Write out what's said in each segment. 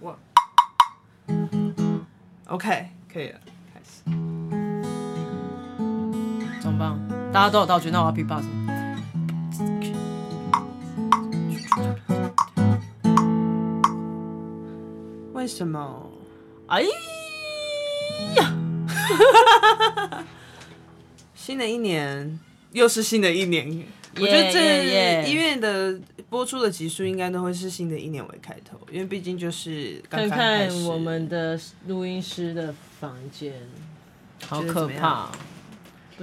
我，OK，可以了，开始。怎么办？大家都有道具，那我要 B-box。为什么？哎呀！新的一年又是新的一年，yeah, 我觉得这音乐的播出的集数应该都会是新的一年为开头，因为毕竟就是刚刚看看我们的录音师的房间，好可怕！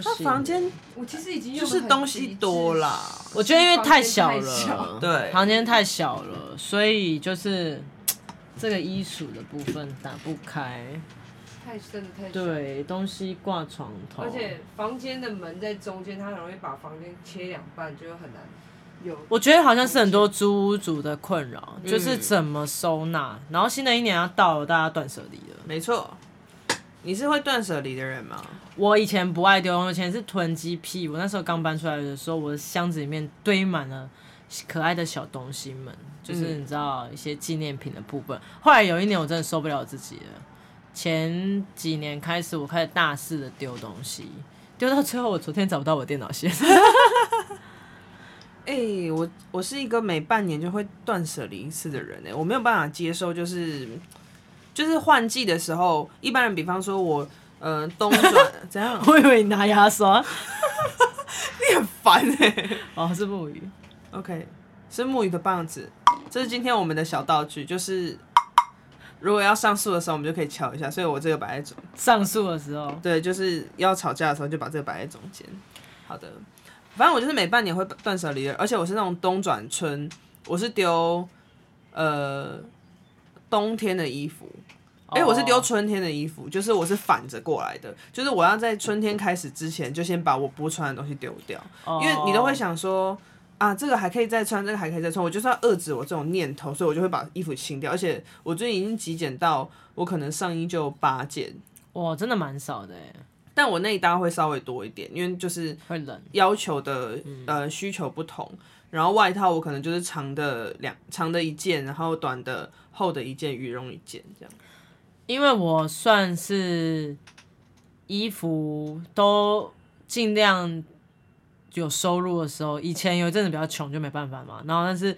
他房间我其实已经就是东西多啦，我觉得因为太小了，对，房间太小。了，所以就是这个衣橱的部分打不开。太真的太对，东西挂床头，而且房间的门在中间，它很容易把房间切两半，就很难有。我觉得好像是很多租屋族的困扰，嗯，就是怎么收纳。然后新的一年要到了，大家断舍离了。没错，你是会断舍离的人吗？我以前不爱丢，我以前是囤积癖。我那时候刚搬出来的时候，我的箱子里面堆满了可爱的小东西们，就是你知道一些纪念品的部分。后来有一年，我真的受不了自己了。前几年开始，我开始大肆的丢东西，丢到最后，我昨天找不到我电脑线。哎、欸，我我是一个每半年就会断舍离一次的人哎，我没有办法接受，就是就是换季的时候，一般人比方说我呃冬 转怎样，我以为你拿牙刷，你很烦哎。哦，是木鱼，OK，是木鱼的棒子，这是今天我们的小道具，就是。如果要上诉的时候，我们就可以敲一下。所以我这个摆在中。上诉的时候，对，就是要吵架的时候，就把这个摆在中间。好的，反正我就是每半年会断舍离的，而且我是那种冬转春，我是丢呃冬天的衣服，哎、欸，我是丢春天的衣服，就是我是反着过来的，就是我要在春天开始之前，就先把我不穿的东西丢掉，因为你都会想说。啊，这个还可以再穿，这个还可以再穿，我就是要遏制我这种念头，所以我就会把衣服清掉。而且我最近已经极简到，我可能上衣就八件，哇，真的蛮少的耶。但我内搭会稍微多一点，因为就是会冷，要求的呃需求不同。然后外套我可能就是长的两长的一件，然后短的厚的一件，羽绒一件这样。因为我算是衣服都尽量。有收入的时候，以前有一阵子比较穷，就没办法嘛。然后，但是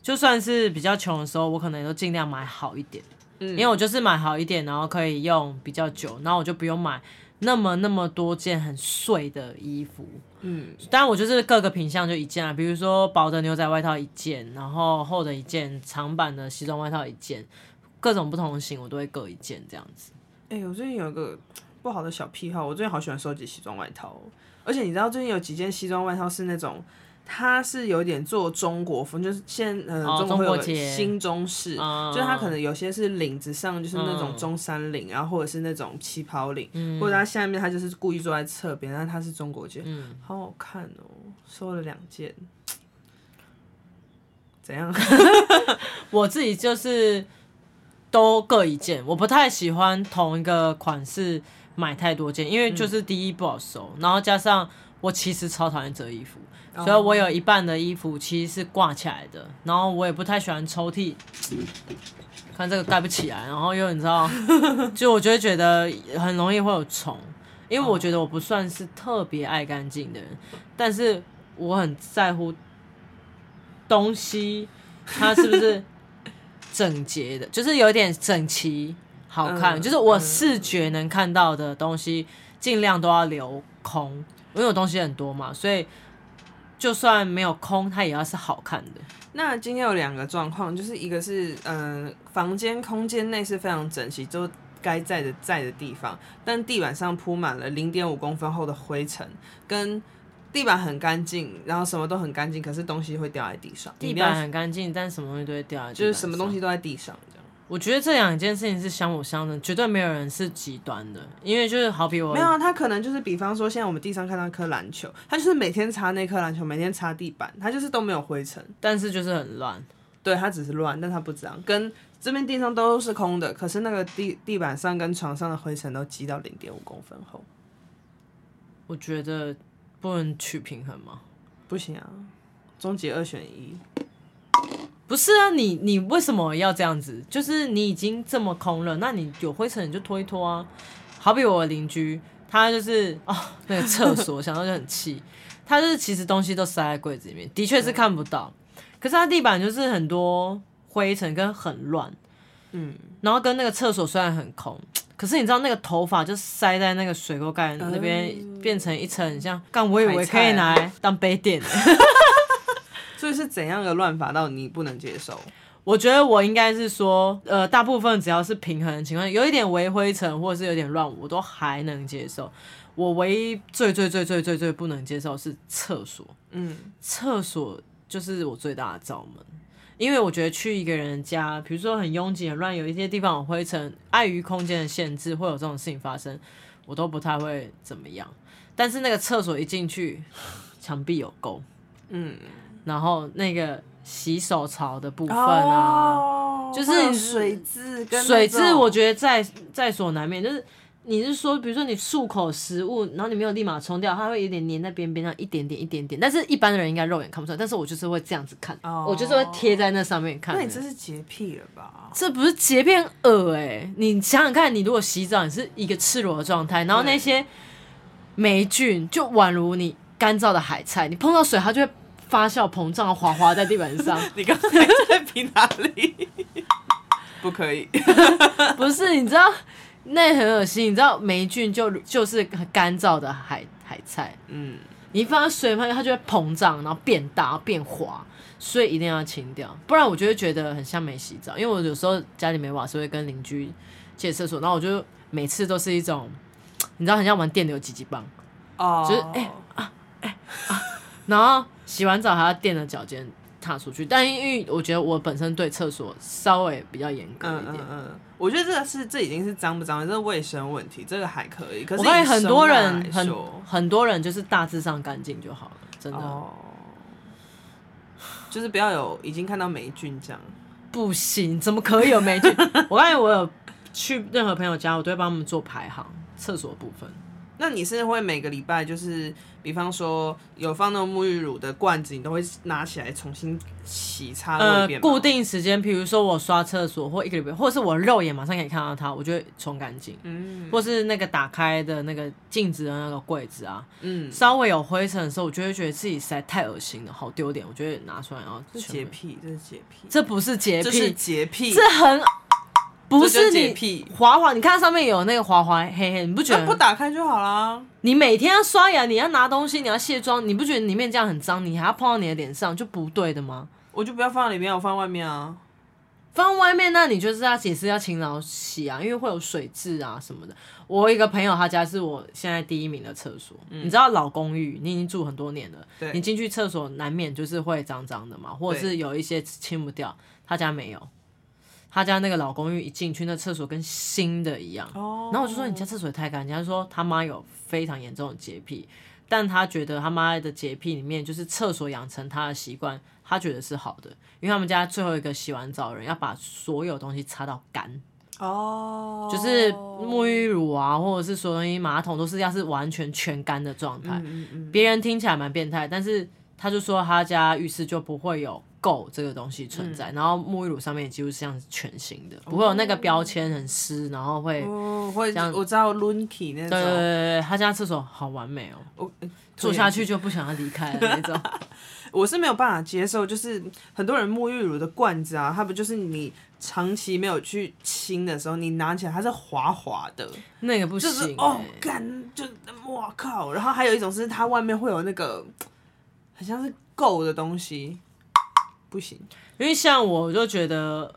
就算是比较穷的时候，我可能也都尽量买好一点，嗯，因为我就是买好一点，然后可以用比较久，然后我就不用买那么那么多件很碎的衣服，嗯。当然，我就是各个品相就一件啊，比如说薄的牛仔外套一件，然后厚的一件，长版的西装外套一件，各种不同型我都会各一件这样子。哎、欸，我最近有一个不好的小癖好，我最近好喜欢收集西装外套。而且你知道最近有几件西装外套是那种，它是有点做中国风，就是现呃、哦、中国新中式，哦、就是它可能有些是领子上就是那种中山领，嗯、然后或者是那种旗袍领，嗯、或者它下面它就是故意坐在侧边，但它是中国结，嗯，好好看哦，收了两件，怎样？我自己就是都各一件，我不太喜欢同一个款式。买太多件，因为就是第一不好收，嗯，然后加上我其实超讨厌折衣服，哦，所以我有一半的衣服其实是挂起来的，然后我也不太喜欢抽屉，看这个盖不起来，然后又你知道，就我就会觉得很容易会有虫，因为我觉得我不算是特别爱干净的人，但是我很在乎东西它是不是整洁的，就是有点整齐。好看，就是我视觉能看到的东西，尽量都要留空，因为我东西很多嘛，所以就算没有空，它也要是好看的。那今天有两个状况，就是一个是，嗯、呃，房间空间内是非常整齐，就该在的在的地方，但地板上铺满了零点五公分厚的灰尘，跟地板很干净，然后什么都很干净，可是东西会掉在地上。地板很干净，但什么东西都会掉在地上，就是什么东西都在地上。我觉得这两件事情是相辅相成，绝对没有人是极端的，因为就是好比我没有啊，他可能就是比方说，现在我们地上看到一颗篮球，他就是每天擦那颗篮球，每天擦地板，他就是都没有灰尘，但是就是很乱，对，他只是乱，但他不脏，跟这边地上都是空的，可是那个地地板上跟床上的灰尘都积到零点五公分厚，我觉得不能取平衡吗？不行啊，终极二选一。不是啊，你你为什么要这样子？就是你已经这么空了，那你有灰尘你就拖一拖啊。好比我的邻居，他就是哦，那个厕所想到就很气，他就是其实东西都塞在柜子里面，的确是看不到，可是他地板就是很多灰尘跟很乱，嗯，然后跟那个厕所虽然很空，可是你知道那个头发就塞在那个水沟盖那边，变成一层很像，刚我以为可以拿来当杯垫。所以是怎样的乱法到你不能接受？我觉得我应该是说，呃，大部分只要是平衡的情况，有一点微灰尘或者是有点乱，我都还能接受。我唯一最最最最最最不能接受是厕所。嗯，厕所就是我最大的罩门，因为我觉得去一个人家，比如说很拥挤很乱，有一些地方有灰尘，碍于空间的限制，会有这种事情发生，我都不太会怎么样。但是那个厕所一进去，墙壁有沟，嗯。然后那个洗手槽的部分啊，哦、就是水渍跟水渍，我觉得在在所难免。就是你是说，比如说你漱口食物，然后你没有立马冲掉，它会有点粘在边边上，一点点一点点。但是一般的人应该肉眼看不出来，但是我就是会这样子看，哦、我就是会贴在那上面看。那你这是洁癖了吧？这不是洁癖，很恶哎！你想想看，你如果洗澡，你是一个赤裸的状态，然后那些霉菌就宛如你干燥的海菜，你碰到水，它就会。发酵膨胀，滑滑在地板上。你刚才在比哪里？不可以。不是，你知道那很恶心。你知道霉菌就就是很干燥的海海菜。嗯。你放在水里，它就会膨胀，然后变大、变滑，所以一定要清掉，不然我就会觉得很像没洗澡。因为我有时候家里没瓦斯，会跟邻居借厕所，然后我就每次都是一种，你知道，很像玩电流急急棒。哦。就是哎、欸、然后。洗完澡还要垫着脚尖踏出去，但因为我觉得我本身对厕所稍微比较严格一点，嗯，嗯，嗯，我觉得这个是这已经是脏不脏，这是卫生问题，这个还可以。可是我发现很多人很很多人就是大致上干净就好了，真的，哦，就是不要有已经看到霉菌这样，不行，怎么可以有霉菌？我发现我有去任何朋友家，我都会帮他们做排行厕所部分。那你是会每个礼拜就是，比方说有放那种沐浴乳的罐子，你都会拿起来重新洗擦一遍固定时间，比如说我刷厕所或一个礼拜，或者是我肉眼马上可以看到它，我就会冲干净。嗯，或是那个打开的那个镜子的那个柜子啊，嗯，稍微有灰尘的时候，我就会觉得自己实在太恶心了，好丢脸，我就会拿出来然后。洁癖，这是洁癖，这不是洁癖，这是洁癖，这很。不是你滑滑，你看上面有那个滑滑黑黑，你不觉得？不打开就好啦。你每天要刷牙，你要拿东西，你要卸妆，你不觉得里面这样很脏？你还要碰到你的脸上，就不对的吗？我就不要放在里面，我放外面啊。放外面，那你就是要也是要勤劳洗啊，因为会有水渍啊什么的。我一个朋友他家是我现在第一名的厕所，嗯、你知道老公寓，你已经住很多年了，你进去厕所难免就是会脏脏的嘛，或者是有一些清不掉，他家没有。他家那个老公寓一进去，那厕所跟新的一样。Oh. 然后我就说：“你家厕所也太干净。”他说：“他妈有非常严重的洁癖，但他觉得他妈的洁癖里面就是厕所养成他的习惯，他觉得是好的，因为他们家最后一个洗完澡的人要把所有东西擦到干。哦，oh. 就是沐浴乳啊，或者是所有东西，马桶都是要是完全全干的状态。别、嗯嗯、人听起来蛮变态，但是他就说他家浴室就不会有。”垢这个东西存在，嗯、然后沐浴乳上面几乎是像全新的，不会有那个标签很湿，然后会哦会这样。我知道 Lunky 那种，对对对，他家厕所好完美哦，我坐下去就不想要离开的那种。我是没有办法接受，就是很多人沐浴乳的罐子啊，它不就是你长期没有去清的时候，你拿起来它是滑滑的，那个不行、欸，就是哦干，就哇靠！然后还有一种是它外面会有那个很像是垢的东西。不行，因为像我就觉得，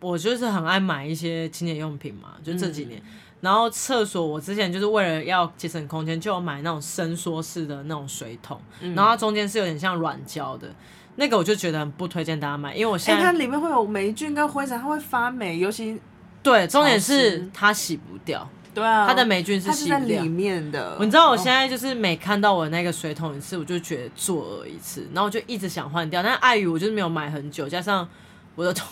我就是很爱买一些清洁用品嘛，就这几年。嗯、然后厕所，我之前就是为了要节省空间，就有买那种伸缩式的那种水桶，嗯、然后它中间是有点像软胶的，那个我就觉得很不推荐大家买，因为我现在、欸、它里面会有霉菌跟灰尘，它会发霉，尤其对，重点是它洗不掉。对啊，它的霉菌是洗不掉里面的。你知道我现在就是每看到我那个水桶一次，我就觉得作恶一次，然后我就一直想换掉。但碍于我就是没有买很久，加上我的同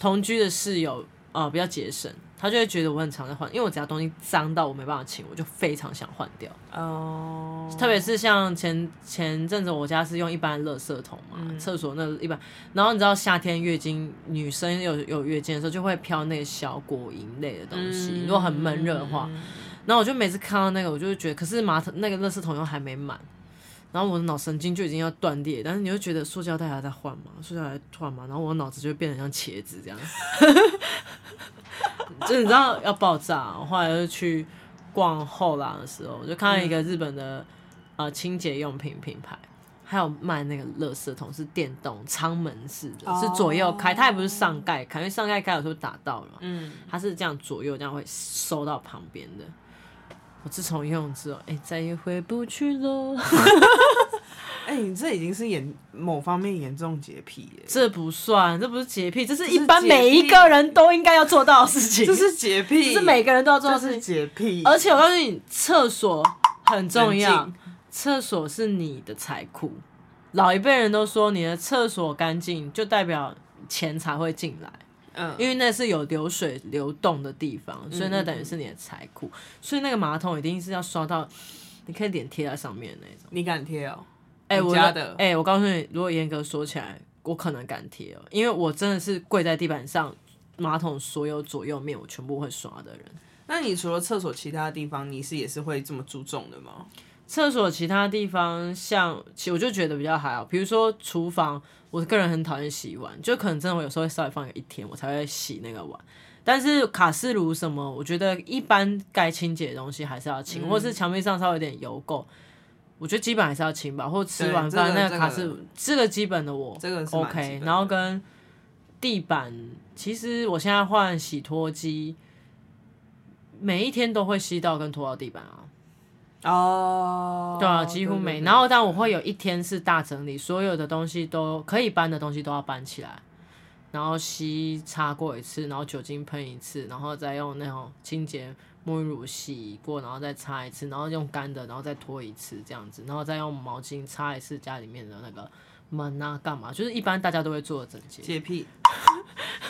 同居的室友啊、呃、比较节省，他就会觉得我很常在换，因为我只要东西脏到我没办法清，我就非常想换掉。哦，特别是像前前阵子我家是用一般的垃圾桶嘛，厕、嗯、所那一般，然后你知道夏天月经女生有有月经的时候就会飘那个小果蝇类的东西，嗯、如果很闷热的话，然后我就每次看到那个，我就会觉得，可是马桶那个垃圾桶又还没满。然后我的脑神经就已经要断裂，但是你会觉得塑胶袋还在换嘛？塑胶袋换嘛？然后我的脑子就会变得像茄子这样，就你知道要爆炸。我后来就去逛后廊的时候，我就看到一个日本的、嗯、呃清洁用品品牌，还有卖那个垃圾桶是电动舱门式的，哦、是左右开，它也不是上盖开，因为上盖开有时候打到了，嗯，它是这样左右这样会收到旁边的。我自从用之后，哎、欸，再也回不去了。哎、欸，你这已经是严某方面严重洁癖耶。这不算，这不是洁癖，这是一般每一个人都应该要做到的事情。这是洁癖，这是每个人都要做到的事情。洁癖。而且我告诉你，厕所很重要，厕所是你的财库。老一辈人都说，你的厕所干净，就代表钱才会进来。嗯，因为那是有流水流动的地方，所以那等于是你的财库。所以那个马桶一定是要刷到，你可以脸贴在上面的那种。你敢贴哦？哎、欸，我哎、欸，我告诉你，如果严格说起来，我可能敢贴哦，因为我真的是跪在地板上，马桶所有左右面我全部会刷的人。那你除了厕所其他地方，你是也是会这么注重的吗？厕所其他地方，像其实我就觉得比较还好，比如说厨房。我个人很讨厌洗碗，就可能真的我有时候会稍微放一天，我才会洗那个碗。但是卡式炉什么，我觉得一般该清洁的东西还是要清，嗯、或是墙壁上稍微有点油垢，我觉得基本还是要清吧。或吃完饭那个卡式炉，这个、这个基本的我这个 OK。然后跟地板，其实我现在换洗拖机，每一天都会吸到跟拖到地板啊。哦，oh, 对啊，几乎没。然后，但我会有一天是大整理，所有的东西都可以搬的东西都要搬起来，然后吸擦过一次，然后酒精喷一次，然后再用那种清洁沐浴乳洗过，然后再擦一次，然后用干的，然后再拖一次这样子，然后再用毛巾擦一次家里面的那个。门啊，干嘛？就是一般大家都会做的整洁。洁癖，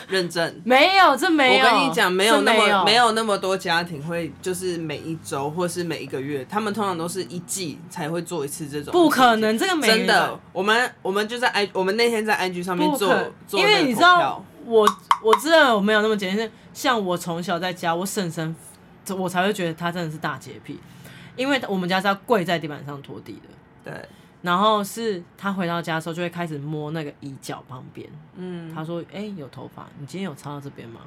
认真。没有，这没有。我跟你讲，没有那么没有，那么多家庭会，就是每一周或是每一个月，他们通常都是一季才会做一次这种。不可能，这个没有。真的，我们我们就在 I，我们那天在 IG 上面做，做因为你知道，我我知道我没有那么简单。像我从小在家，我婶婶，我才会觉得他真的是大洁癖，因为我们家是要跪在地板上拖地的。对。然后是他回到家的时候，就会开始摸那个椅角旁边。嗯，他说：“哎、欸，有头发，你今天有擦到这边吗？”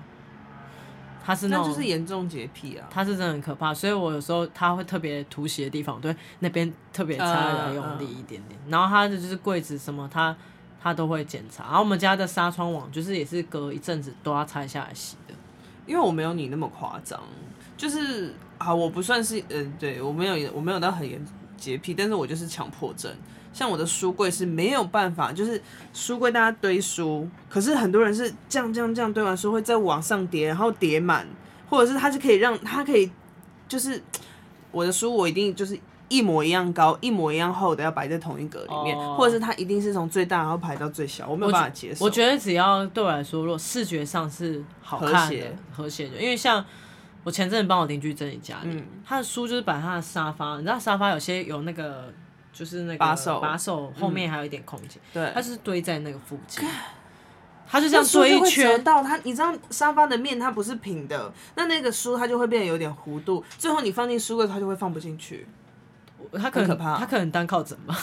他是那种，那就是严重洁癖啊。他是真的很可怕，所以我有时候他会特别突袭的地方，对那边特别擦的用力一点点。嗯嗯、然后他的就是柜子什么，他他都会检查。然后我们家的纱窗网就是也是隔一阵子都要拆下来洗的，因为我没有你那么夸张。就是啊，我不算是嗯、呃，对我没有我没有到很严重。洁癖，但是我就是强迫症。像我的书柜是没有办法，就是书柜大家堆书，可是很多人是这样这样这样堆完书会再往上叠，然后叠满，或者是它是可以让它可以，就是我的书我一定就是一模一样高，一模一样厚的要摆在同一格里面，哦、或者是它一定是从最大然后排到最小，我没有办法接受。我觉得只要对我来说，如果视觉上是好看的、和谐的，因为像。我前阵子帮我邻居整理家里，嗯、他的书就是摆他的沙发，你知道沙发有些有那个就是那个把手，把手后面还有一点空间，嗯、对，他就是堆在那个附近，他就这样堆一圈到他，你知道沙发的面它不是平的，那那个书它就会变得有点弧度，最后你放进书柜它就会放不进去，他可能可怕，他可能单靠枕吧，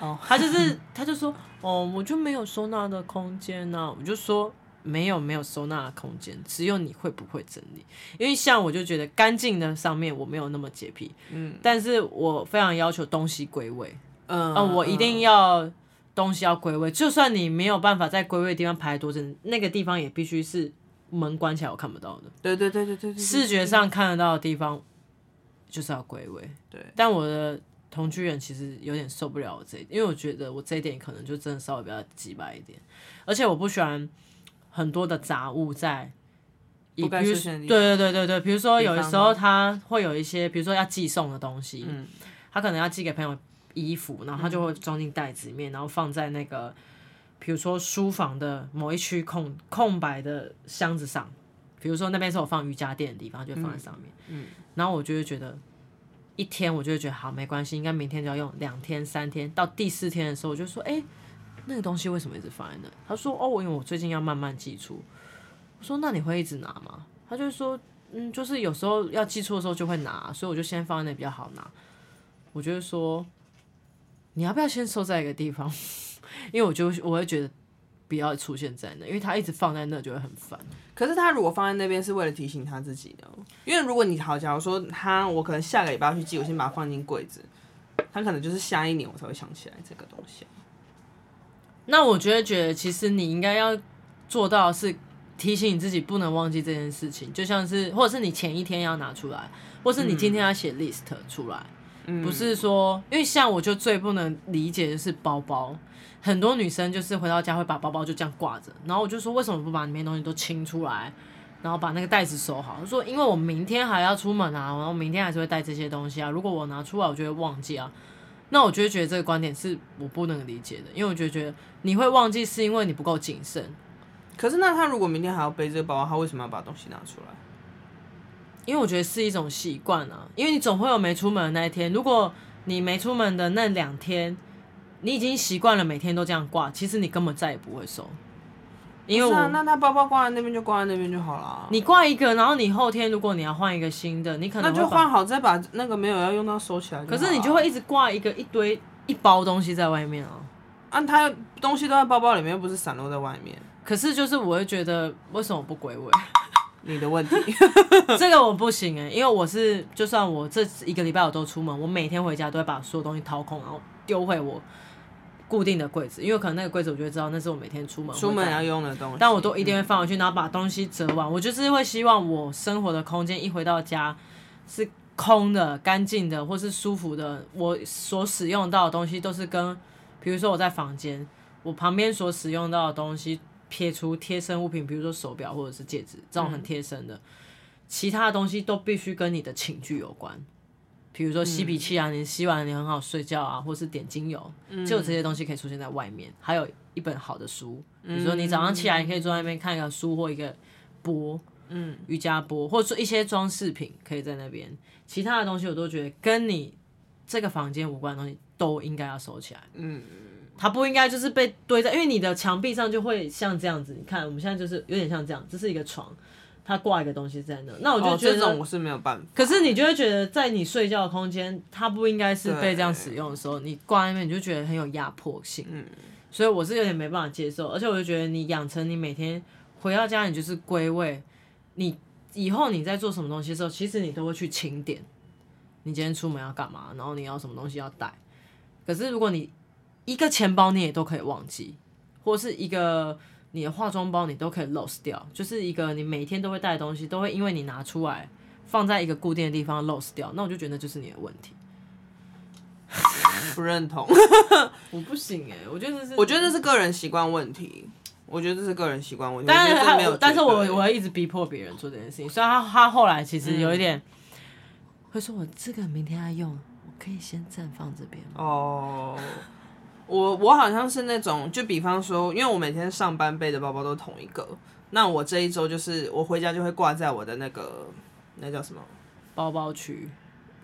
哦，他就是他就说哦，我就没有收纳的空间呐、啊，我就说。没有没有收纳的空间，只有你会不会整理。因为像我就觉得干净的上面我没有那么洁癖，嗯，但是我非常要求东西归位，嗯，嗯，我一定要东西要归位，就算你没有办法在归位的地方排多整，那个地方也必须是门关起来我看不到的，对对对对对，视觉上看得到的地方就是要归位，对。但我的同居人其实有点受不了我这一点，因为我觉得我这一点可能就真的稍微比较机掰一点，而且我不喜欢。很多的杂物在，比如对对对对对，比如说有的时候他会有一些，比如说要寄送的东西，嗯，他可能要寄给朋友衣服，然后他就会装进袋子里面，然后放在那个，比如说书房的某一区空空白的箱子上，比如说那边是我放瑜伽垫的地方，就放在上面。嗯，然后我就会觉得一天，我就会觉得好没关系，应该明天就要用。两天、三天，到第四天的时候，我就说，哎、欸，那个东西为什么一直放在那？他说，哦，因为我最近要慢慢寄出。我说，那你会一直拿吗？他就说，嗯，就是有时候要寄出的时候就会拿，所以我就先放在那比较好拿。我就是说，你要不要先收在一个地方？因为我就我会觉得不要出现在那，因为他一直放在那就会很烦。可是他如果放在那边是为了提醒他自己的，因为如果你好，假如说他我可能下个礼拜要去寄，我先把它放进柜子，他可能就是下一年我才会想起来这个东西。那我觉得觉得其实你应该要做到的是提醒你自己不能忘记这件事情，就像是或者是你前一天要拿出来，或是你今天要写 list 出来，嗯、不是说因为像我就最不能理解的是包包。很多女生就是回到家会把包包就这样挂着，然后我就说，为什么不把里面东西都清出来，然后把那个袋子收好？她说因为我明天还要出门啊，然后明天还是会带这些东西啊。如果我拿出来，我就会忘记啊。那我就觉得这个观点是我不能理解的，因为我就觉得你会忘记是因为你不够谨慎。可是那他如果明天还要背这个包包，他为什么要把东西拿出来？因为我觉得是一种习惯啊，因为你总会有没出门的那一天。如果你没出门的那两天。你已经习惯了每天都这样挂，其实你根本再也不会收，因为我、啊、那他包包挂在那边就挂在那边就好了。你挂一个，然后你后天如果你要换一个新的，你可能那就换好再把那个没有要用到收起来。可是你就会一直挂一个一堆一包东西在外面啊。啊，他东西都在包包里面，又不是散落在外面。可是就是我会觉得为什么不归位？你的问题，这个我不行哎、欸，因为我是就算我这一个礼拜我都出门，我每天回家都会把所有东西掏空，然后丢回我。固定的柜子，因为可能那个柜子我就会知道那是我每天出门出门要用的东西，但我都一定会放回去，然后把东西折完。我就是会希望我生活的空间一回到家是空的、干净的，或是舒服的。我所使用到的东西都是跟，比如说我在房间，我旁边所使用到的东西撇除贴身物品，比如说手表或者是戒指这种很贴身的，其他的东西都必须跟你的寝具有关。比如说吸鼻器啊，你吸完你很好睡觉啊，或是点精油，就这些东西可以出现在外面。还有一本好的书，比如说你早上起来你可以坐在那边看一个书或一个波，嗯，瑜伽波，或者说一些装饰品可以在那边。其他的东西我都觉得跟你这个房间无关的东西都应该要收起来，嗯，它不应该就是被堆在，因为你的墙壁上就会像这样子。你看我们现在就是有点像这样，这是一个床。他挂一个东西在那，那我就觉得、哦、这种我是没有办法。可是你就会觉得，在你睡觉的空间，它不应该是被这样使用的时候，你挂在那边，你就觉得很有压迫性。嗯，所以我是有点没办法接受，而且我就觉得你养成你每天回到家，你就是归位，你以后你在做什么东西的时候，其实你都会去清点，你今天出门要干嘛，然后你要什么东西要带。可是如果你一个钱包你也都可以忘记，或是一个。你的化妆包你都可以 lose 掉，就是一个你每天都会带的东西，都会因为你拿出来放在一个固定的地方 lose 掉，那我就觉得就是你的问题。不认同，我不行哎、欸，我觉得这是，我觉得这是个人习惯问题，我觉得这是个人习惯问题。但是他没有，但是我我会一直逼迫别人做这件事情，所以他他后来其实有一点、嗯、会说，我这个明天要用，我可以先暂放这边哦。我我好像是那种，就比方说，因为我每天上班背的包包都同一个，那我这一周就是我回家就会挂在我的那个那叫什么包包区，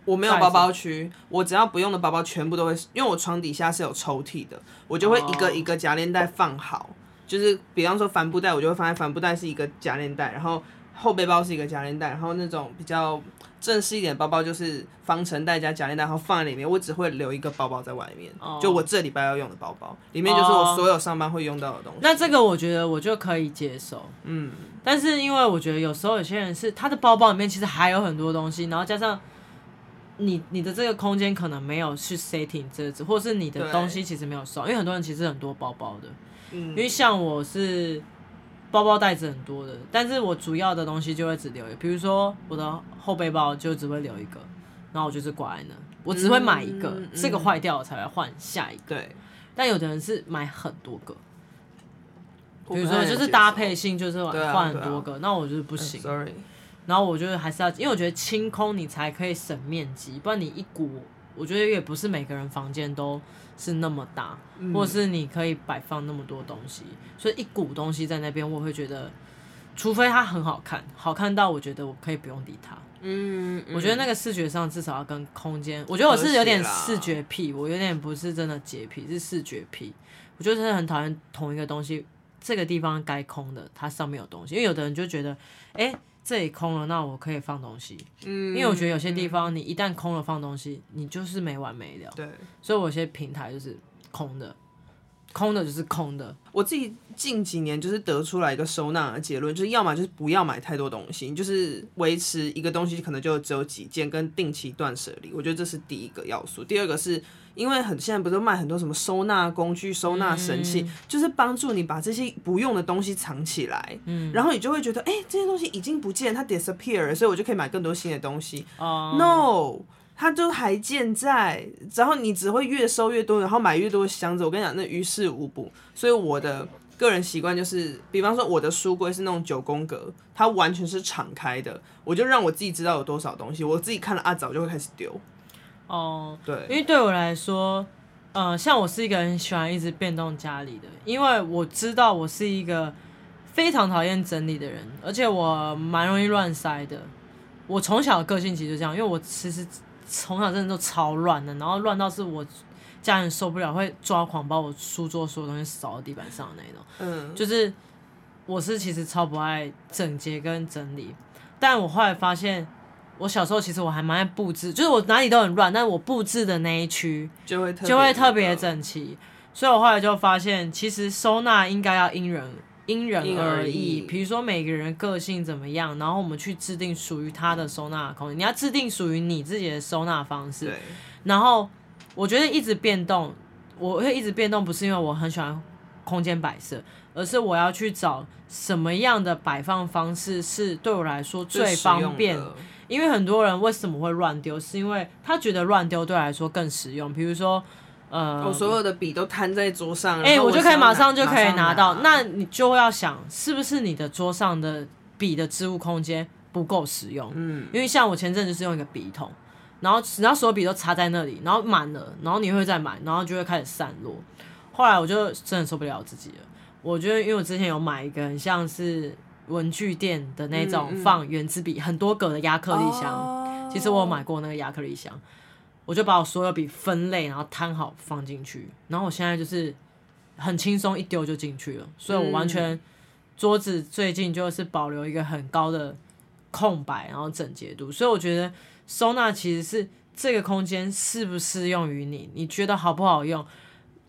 我没有包包区，我只要不用的包包全部都会，因为我床底下是有抽屉的，我就会一个一个夹链袋放好，就是比方说帆布袋，我就会放在帆布袋是一个夹链袋，然后后背包是一个夹链袋，然后那种比较。正式一点的包包就是防尘袋加夹链袋，然后放在里面。我只会留一个包包在外面，oh. 就我这礼拜要用的包包，里面就是我所有上班会用到的东西。Oh. 那这个我觉得我就可以接受，嗯。但是因为我觉得有时候有些人是他的包包里面其实还有很多东西，然后加上你你的这个空间可能没有去 setting 这只，或是你的东西其实没有收，因为很多人其实很多包包的，嗯。因为像我是。包包袋子很多的，但是我主要的东西就会只留一个，比如说我的后背包就只会留一个，然后我就是挂在那，我只会买一个，嗯、这个坏掉我才来换下一个。对，但有的人是买很多个，比如说就是搭配性，就是换很多个，那我就是不行。然后我觉得还是要，因为我觉得清空你才可以省面积，不然你一股，我觉得也不是每个人房间都。是那么大，或是你可以摆放那么多东西，所以一股东西在那边，我会觉得除非它很好看，好看到我觉得我可以不用理它。嗯，我觉得那个视觉上至少要跟空间，我觉得我是有点视觉癖，我有点不是真的洁癖，是视觉癖。我就是很讨厌同一个东西，这个地方该空的，它上面有东西。因为有的人就觉得，哎，这里空了，那我可以放东西。嗯，因为我觉得有些地方你一旦空了放东西，你就是没完没了。对，所以我有些平台就是空的。空的就是空的。我自己近几年就是得出来一个收纳的结论，就是要么就是不要买太多东西，就是维持一个东西可能就只有几件，跟定期断舍离。我觉得这是第一个要素。第二个是因为很现在不是卖很多什么收纳工具、收纳神器，嗯、就是帮助你把这些不用的东西藏起来，嗯，然后你就会觉得，哎、欸，这些东西已经不见，它 disappear 了，所以我就可以买更多新的东西。哦、no。它就还健在，然后你只会越收越多，然后买越多箱子。我跟你讲，那于事无补。所以我的个人习惯就是，比方说我的书柜是那种九宫格，它完全是敞开的，我就让我自己知道有多少东西，我自己看了啊早就会开始丢。哦，对，因为对我来说，呃，像我是一个很喜欢一直变动家里的，因为我知道我是一个非常讨厌整理的人，而且我蛮容易乱塞的。我从小的个性其实就这样，因为我其实。从小真的都超乱的，然后乱到是我家人受不了，会抓狂把我书桌所有东西扫到地板上的那种。嗯，就是我是其实超不爱整洁跟整理，但我后来发现，我小时候其实我还蛮爱布置，就是我哪里都很乱，但是我布置的那一区就会就会特别整齐，所以我后来就发现，其实收纳应该要因人。因人而异，比如说每个人个性怎么样，然后我们去制定属于他的收纳空间。你要制定属于你自己的收纳方式。对。然后我觉得一直变动，我会一直变动，不是因为我很喜欢空间摆设，而是我要去找什么样的摆放方式是对我来说最方便。因为很多人为什么会乱丢，是因为他觉得乱丢对我来说更实用。比如说。呃，我所有的笔都摊在桌上，哎、欸，我就可以马上就可以拿到。拿那你就要想，是不是你的桌上的笔的置物空间不够使用？嗯，因为像我前阵子是用一个笔筒，然后然后所有笔都插在那里，然后满了，然后你会再买，然后就会开始散落。后来我就真的受不了自己了。我觉得，因为我之前有买一个很像是文具店的那种放圆珠笔、很多格的亚克力箱，哦、其实我有买过那个亚克力箱。我就把我所有笔分类，然后摊好放进去，然后我现在就是很轻松一丢就进去了，所以我完全桌子最近就是保留一个很高的空白，然后整洁度，所以我觉得收纳其实是这个空间适不适用于你，你觉得好不好用，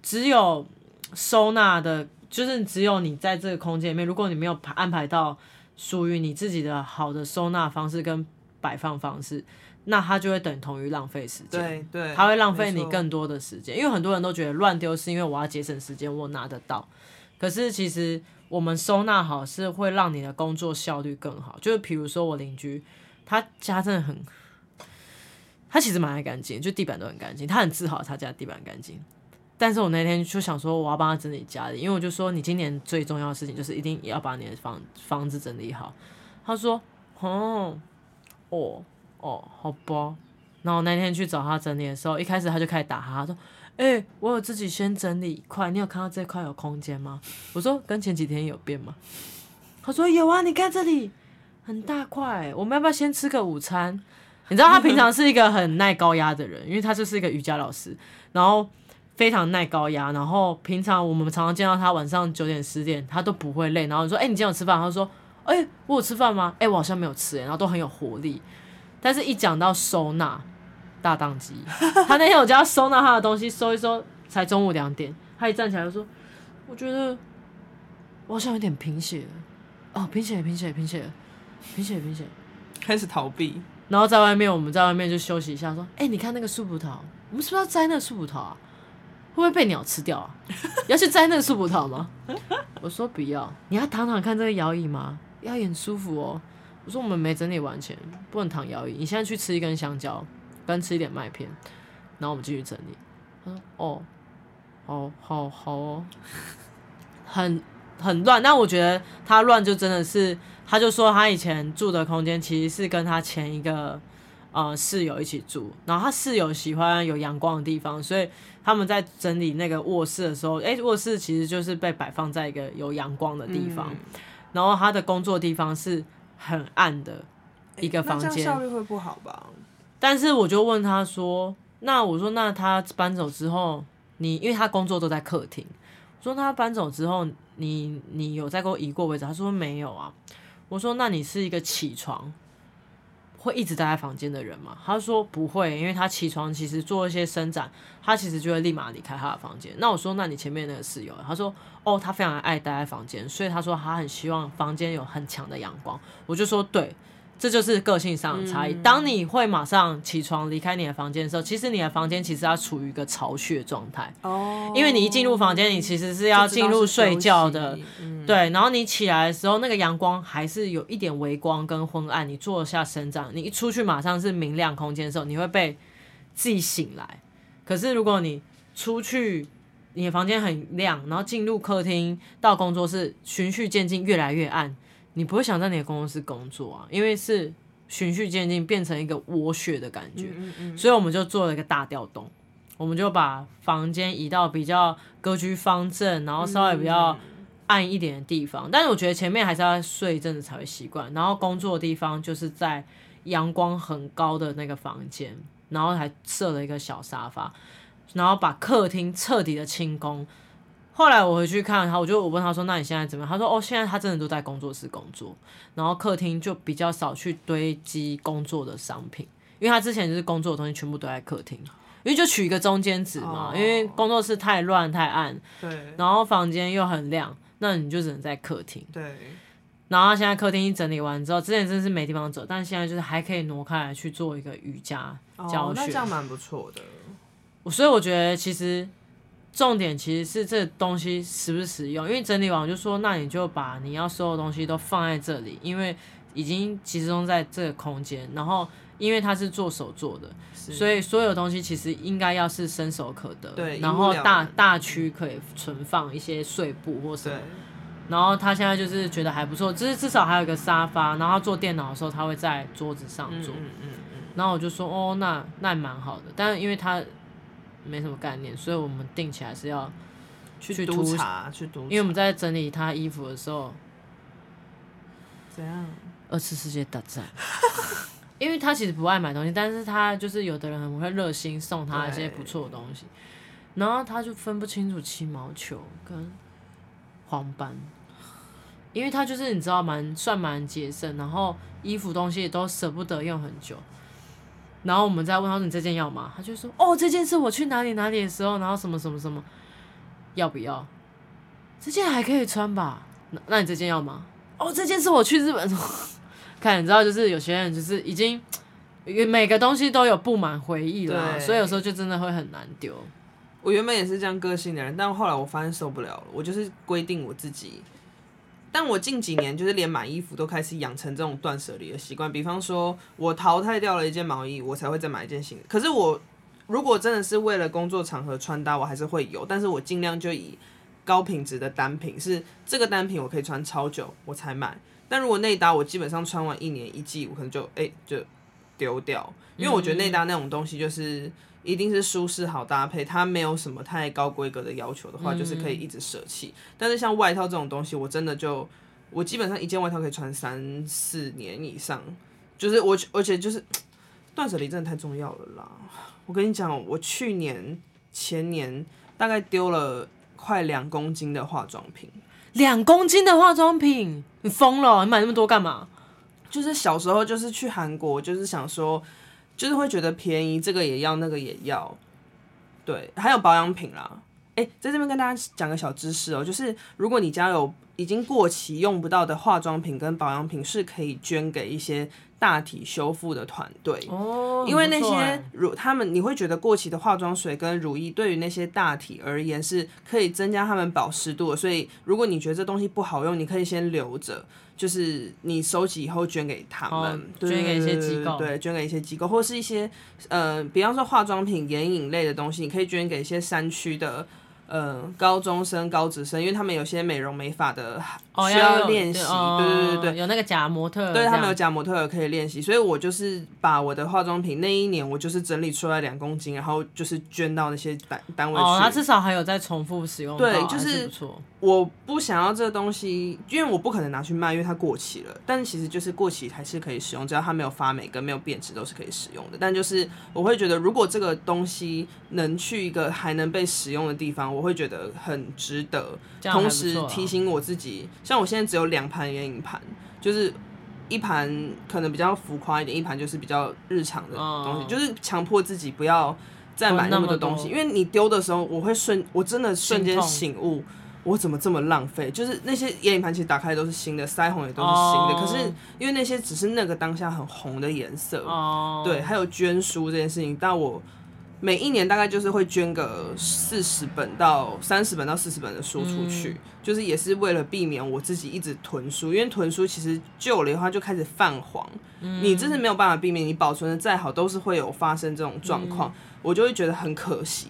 只有收纳的，就是只有你在这个空间里面，如果你没有安排到属于你自己的好的收纳方式跟摆放方式。那它就会等同于浪费时间，对对，它会浪费你更多的时间，因为很多人都觉得乱丢是因为我要节省时间，我拿得到。可是其实我们收纳好是会让你的工作效率更好。就是比如说我邻居，他家真的很，他其实蛮爱干净，就地板都很干净，他很自豪他家地板干净。但是我那天就想说我要帮他整理家里，因为我就说你今年最重要的事情就是一定要把你的房房子整理好。他说，哦，哦。哦，好吧。然后那天去找他整理的时候，一开始他就开始打哈，他说：“哎、我有自己先整理一块，你有看到这块有空间吗？”我说：“跟前几天有变吗？”他说：“有啊，你看这里很大块，我们要不要先吃个午餐？”你知道他平常是一个很耐高压的人，因为他就是一个瑜伽老师，然后非常耐高压。然后平常我们常常见到他晚上九点十点，他都不会累。然后说：“哎、你今天有吃饭？”他说：“哎、我有吃饭吗？哎、我好像没有吃。”然后都很有活力。但是，一讲到收纳，大当机。他那天我叫他收纳他的东西，收一收，才中午两点。他一站起来就说：“我觉得我好像有点贫血了。”哦，贫血，贫血，贫血，贫血，贫血，开始逃避。然后在外面，我们在外面就休息一下，说：“哎、欸，你看那个树葡萄，我们是不是要摘那个树葡萄啊？会不会被鸟吃掉啊？要去摘那个树葡萄吗？”我说：“不要，你要躺躺看这个摇椅吗？摇椅很舒服哦。”我说我们没整理完前不能躺摇椅，你现在去吃一根香蕉，跟吃一点麦片，然后我们继续整理。他说：“哦，好好好哦，很很乱。”但我觉得他乱就真的是，他就说他以前住的空间其实是跟他前一个呃室友一起住，然后他室友喜欢有阳光的地方，所以他们在整理那个卧室的时候，诶，卧室其实就是被摆放在一个有阳光的地方。嗯然后他的工作地方是很暗的一个房间，效率会不好吧？但是我就问他说：“那我说那他搬走之后，你因为他工作都在客厅，我说他搬走之后，你你有在给我移过位置？”他说没有啊。我说那你是一个起床。会一直待在房间的人吗？他说不会，因为他起床其实做一些伸展，他其实就会立马离开他的房间。那我说，那你前面那个室友，他说哦，他非常爱待在房间，所以他说他很希望房间有很强的阳光。我就说对。这就是个性上的差异。当你会马上起床离开你的房间的时候，其实你的房间其实要处于一个巢穴状态。哦。因为你一进入房间，你其实是要进入睡觉的。对。然后你起来的时候，那个阳光还是有一点微光跟昏暗。你坐下伸展，你一出去马上是明亮空间的时候，你会被自己醒来。可是如果你出去，你的房间很亮，然后进入客厅到工作室，循序渐进，越来越暗。你不会想在你的公司工作啊，因为是循序渐进，变成一个窝穴的感觉，嗯嗯嗯，所以我们就做了一个大调动，我们就把房间移到比较格局方正，然后稍微比较暗一点的地方。但是我觉得前面还是要睡一阵子才会习惯。然后工作的地方就是在阳光很高的那个房间，然后还设了一个小沙发，然后把客厅彻底的清空。后来我回去看他，我就我问他说：“那你现在怎么样？”他说：“哦，现在他真的都在工作室工作，然后客厅就比较少去堆积工作的商品，因为他之前就是工作的东西全部都在客厅，因为就取一个中间值嘛，因为工作室太乱太暗，对，然后房间又很亮，那你就只能在客厅，对。然后现在客厅一整理完之后，之前真是没地方走，但现在就是还可以挪开来去做一个瑜伽教学，那这样蛮不错的。所以我觉得其实。重点其实是这东西实不实用，因为整理完我就说，那你就把你要收的东西都放在这里，因为已经集中在这个空间。然后因为它是做手做的，所以所有东西其实应该要是伸手可得。对，然后大大区可以存放一些碎布或什么。然后他现在就是觉得还不错，就是至少还有一个沙发，然后做电脑的时候他会在桌子上做。嗯嗯嗯。然后我就说，哦，那那蛮好的，但是因为他。没什么概念，所以我们定起来是要去督查，去督查。因为我们在整理他衣服的时候，怎样？二次世界大战。因为他其实不爱买东西，但是他就是有的人很会热心送他一些不错的东西，然后他就分不清楚七毛球跟黄斑，因为他就是你知道蛮算蛮节省，然后衣服东西也都舍不得用很久。然后我们再问他说：“你这件要吗？”他就说：“哦，这件是我去哪里哪里的时候，然后什么什么什么，要不要？这件还可以穿吧？那那你这件要吗？哦，这件是我去日本，看你知道，就是有些人就是已经每个东西都有布满回忆了，所以有时候就真的会很难丢。我原本也是这样个性的人，但后来我发现受不了了，我就是规定我自己。”但我近几年就是连买衣服都开始养成这种断舍离的习惯。比方说，我淘汰掉了一件毛衣，我才会再买一件新的。可是我如果真的是为了工作场合穿搭，我还是会有。但是我尽量就以高品质的单品，是这个单品我可以穿超久，我才买。但如果内搭我基本上穿完一年一季，我可能就哎、就丢掉，因为我觉得内搭那种东西就是。一定是舒适好搭配，它没有什么太高规格的要求的话，就是可以一直舍弃。但是像外套这种东西，我真的就我基本上一件外套可以穿三四年以上。就是我而且就是断舍离真的太重要了啦！我跟你讲，我去年前年大概丢了快两公斤的化妆品。两公斤的化妆品，你疯了？你买那么多干嘛？就是小时候就是去韩国，就是想说。就是会觉得便宜，这个也要，那个也要，对，还有保养品啦。哎、在这边跟大家讲个小知识哦、就是如果你家有已经过期用不到的化妆品跟保养品，是可以捐给一些大体修复的团队哦。因为那些乳，他们你会觉得过期的化妆水跟乳液对于那些大体而言是可以增加他们保湿度的，所以如果你觉得这东西不好用，你可以先留着。就是你收集以后捐给他们，哦、捐给一些机构，对，捐给一些机构，或是一些呃，比方说化妆品、眼影类的东西，你可以捐给一些山区的呃高中生、高职生，因为他们有些美容美发的哦需要练习，哦、对对对对，有那个假模特，对他们有假模特可以练习，所以我就是把我的化妆品那一年我就是整理出来两公斤，然后就是捐到那些单单位去。哦，他至少还有在重复使用，对，就是。我不想要这个东西，因为我不可能拿去卖，因为它过期了。但其实就是过期还是可以使用，只要它没有发霉跟没有变质都是可以使用的。但就是我会觉得，如果这个东西能去一个还能被使用的地方，我会觉得很值得。同时提醒我自己，像我现在只有两盘眼影盘，就是一盘可能比较浮夸一点，一盘就是比较日常的东西，就是强迫自己不要再买那么多东西，因为你丢的时候，我会瞬，我真的瞬间醒悟。我怎么这么浪费？就是那些眼影盘其实打开都是新的，腮红也都是新的。Oh. 可是因为那些只是那个当下很红的颜色，oh. 对，还有捐书这件事情。但我每一年大概就是会捐个四十本到三十本到四十本的书出去，嗯，就是也是为了避免我自己一直囤书，因为囤书其实旧了的话就开始泛黄，嗯，你真是没有办法避免，你保存的再好都是会有发生这种状况，嗯，我就会觉得很可惜。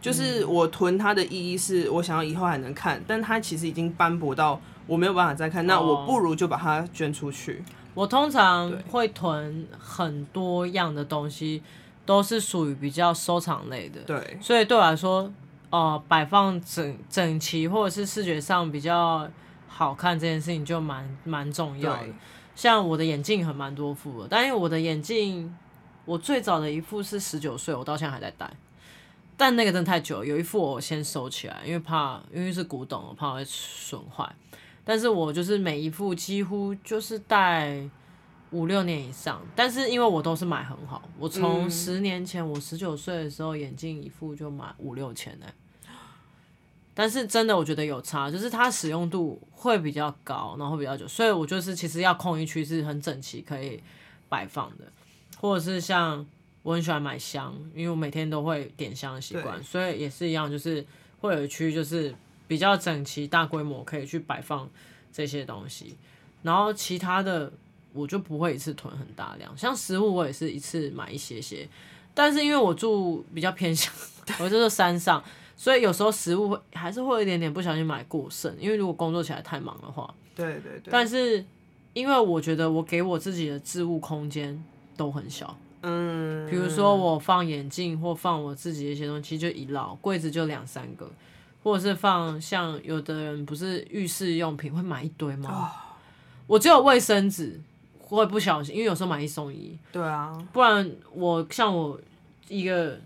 就是我囤它的意义是我想要以后还能看，但它其实已经斑驳到我没有办法再看，那我不如就把它捐出去。我通常会囤很多样的东西，都是属于比较收藏类的。对，所以对我来说，呃，摆放整整齐或者是视觉上比较好看这件事情就蛮蛮重要的。像我的眼镜很蛮多副的，但因为我的眼镜，我最早的一副是十九岁，我到现在还在戴。但那个真的太久了，有一副我先收起来，因为怕，因为是古董，我怕会损坏。但是我就是每一副几乎就是戴五六年以上，但是因为我都是买很好，我从十年前我十九岁的时候眼镜一副就买五六千呢。但是真的我觉得有差，就是它使用度会比较高，然后会比较久，所以我就是其实要空一区是很整齐可以摆放的，或者是像。我很喜欢买香，因为我每天都会点香的习惯，所以也是一样，就是会有一区就是比较整齐、大规模，可以去摆放这些东西。然后其他的我就不会一次囤很大量，像食物我也是一次买一些些。但是因为我住比较偏向，我就是山上，所以有时候食物会还是会有一点点不小心买过剩，因为如果工作起来太忙的话。对对对。但是因为我觉得我给我自己的置物空间都很小。嗯，比如说我放眼镜或放我自己的一些东西，就一摞柜子就两三个，或者是放像有的人不是浴室用品会买一堆吗？哦、我只有卫生纸会不小心，因为有时候买一送一。对啊，不然我像我一个，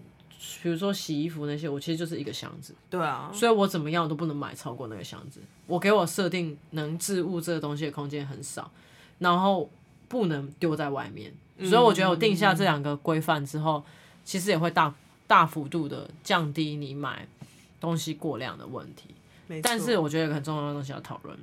比如说洗衣服那些，我其实就是一个箱子。对啊，所以我怎么样都不能买超过那个箱子。我给我设定能置物这个东西的空间很少，然后不能丢在外面。所以我觉得我定下这两个规范之后，其实也会大大幅度的降低你买东西过量的问题。但是我觉得有个很重要的东西要讨论。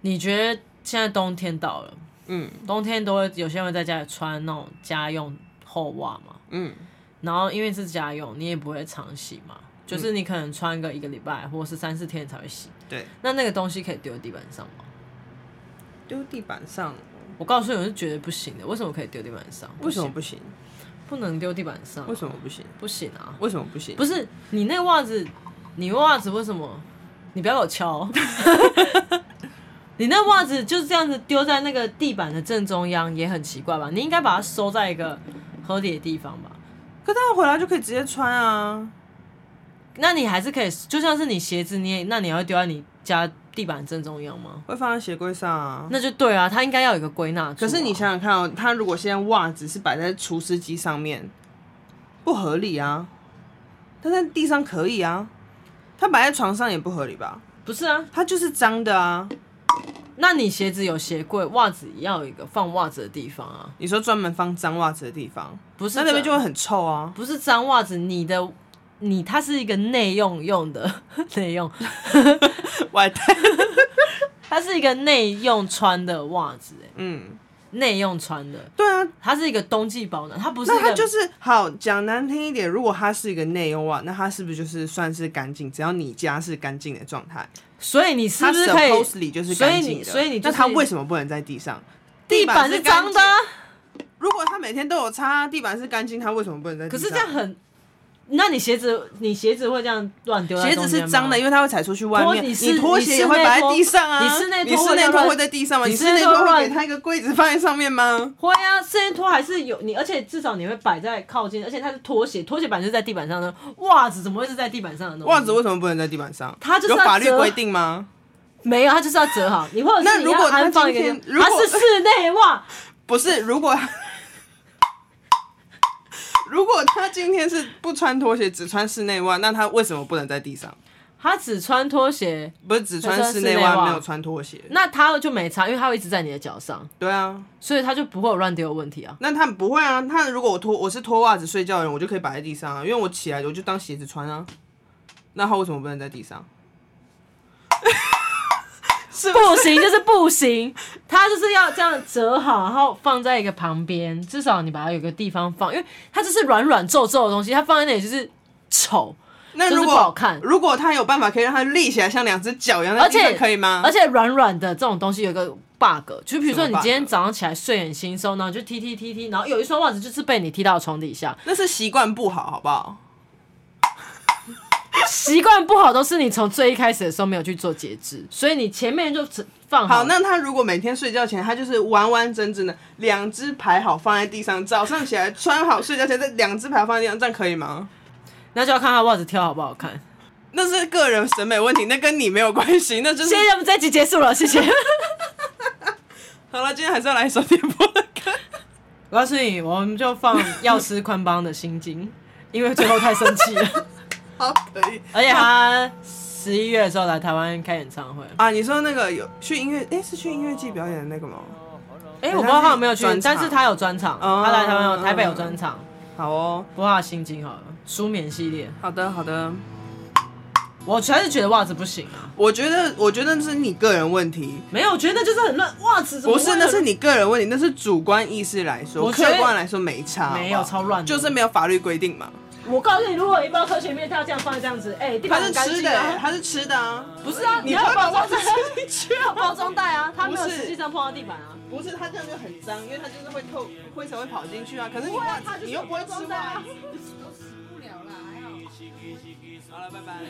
你觉得现在冬天到了，嗯，冬天都会有些人会在家里穿那种家用厚袜嘛，嗯，然后因为是家用，你也不会常洗嘛，就是你可能穿个一个礼拜或是三四天才会洗。对，那那个东西可以丢地板上吗？丢地板上。我告诉你，我是绝对不行的。为什么可以丢地板上？为什么不行？不能丢地板上。为什么不行？不行啊！为什么不行？不是你那袜子，你袜子为什么？你不要给我敲！你那袜子就是这样子丢在那个地板的正中央，也很奇怪吧？你应该把它收在一个合理的地方吧？可他回来就可以直接穿啊。那你还是可以，就像是你鞋子，你也那你要丢在你家地板正中央吗？会放在鞋柜上啊。那就对啊，它应该要有一个归纳。可是你想想看哦，他如果现在袜子是摆在除湿机上面，不合理啊。他在地上可以啊，他摆在床上也不合理吧？不是啊，它就是脏的啊。那你鞋子有鞋柜，袜子也要有一个放袜子的地方啊。你说专门放脏袜子的地方，不是？那那边就会很臭啊。不是脏袜子，你的。你它是一个内用用的 内用外带，它是一个内用穿的袜子，嗯，内用穿的，对啊，它是一个冬季保暖，它不是一个，那它就是好讲难听一点，如果它是一个内用袜，那它是不是就是算是干净？只要你家是干净的状态，所以你是不是可以？Supposedly 就是干净的，所以你，所以你、就是，那他为什么不能在地上？地板是脏的。如果他每天都有擦，地板是干净，他为什么不能在地上？可是这样很。那你鞋子，你鞋子会这样乱丢？鞋子是脏的，因为它会踩出去外面。你拖鞋也会摆在地上啊？你室内拖会在地上吗？你室内拖会给他一个柜子放在上面吗？会啊，室内拖还是有你，而且至少你会摆在靠近，而且它是拖鞋，拖鞋本来就在地板上的，袜子怎么会是在地板上的？袜子为什么不能在地板上？它就是有法律规定吗？没有，它就是要折好。你或者是你要安放一个，它是室内袜，不是如果。如果他今天是不穿拖鞋，只穿室内袜，那他为什么不能在地上？他只穿拖鞋，不是只穿室内袜，没有穿拖鞋，那他就没差，因为他会一直在你的脚上。对啊，所以他就不会有乱丢的问题啊。那他不会啊，他如果我脱我是脱袜子睡觉的人，我就可以摆在地上啊，因为我起来我就当鞋子穿啊。那他为什么不能在地上？是不，是不行，就是不行。它就是要这样折好，然后放在一个旁边，至少你把它有个地方放，因为它就是软软皱皱的东西，它放在那里就是丑，那如果就是不好看。如果它有办法可以让它立起来，像两只脚一样，而且可以吗？而且软软的这种东西有个 bug，就比如说你今天早上起来睡眼惺忪，然后就踢踢踢踢，然后有一双袜子就是被你踢到床底下，那是习惯不好，好不好？习惯不好都是你从最一开始的时候没有去做节制，所以你前面就放好。好，那他如果每天睡觉前，他就是完完整整的两只排好放在地上，早上起来穿好，睡觉前再两只排放在地上，这样可以吗？那就要看他袜子挑好不好看，那是个人审美问题，那跟你没有关系，那就是。现在我们这集结束了，谢谢。好了，今天还是要来一首点播的歌。我告诉你，我们就放药师宽邦的心经，因为最后太生气了。好，可以。而且他十一月的时候来台湾开演唱会啊！你说那个有去音乐，哎、欸，是去音乐季表演的那个吗？哎、欸，我不知道他有没有去，但是他有专场，他来台湾有台北有专场。好哦，播他的心经好了，舒眠系列。好的，好的。我还是觉得袜子不行啊。我觉得，我觉得那是你个人问题。没有，我觉得那就是很乱，袜子不是，那是你个人问题，那是主观意识来说，客观来说没差好好，没有超乱，就是没有法律规定嘛。我告诉你，如果一包科学面，它要这样放这样子，哎、欸，地板是吃的、欸，它是吃的啊。不是啊，你要包装袋，你要 包装袋啊，它没有实际上碰到地板啊。不是，它这样就很脏，因为它就是会透灰尘会跑进去啊。可是你袜子，你又不会吃袜啊。都死不了了，还好。好了，拜拜。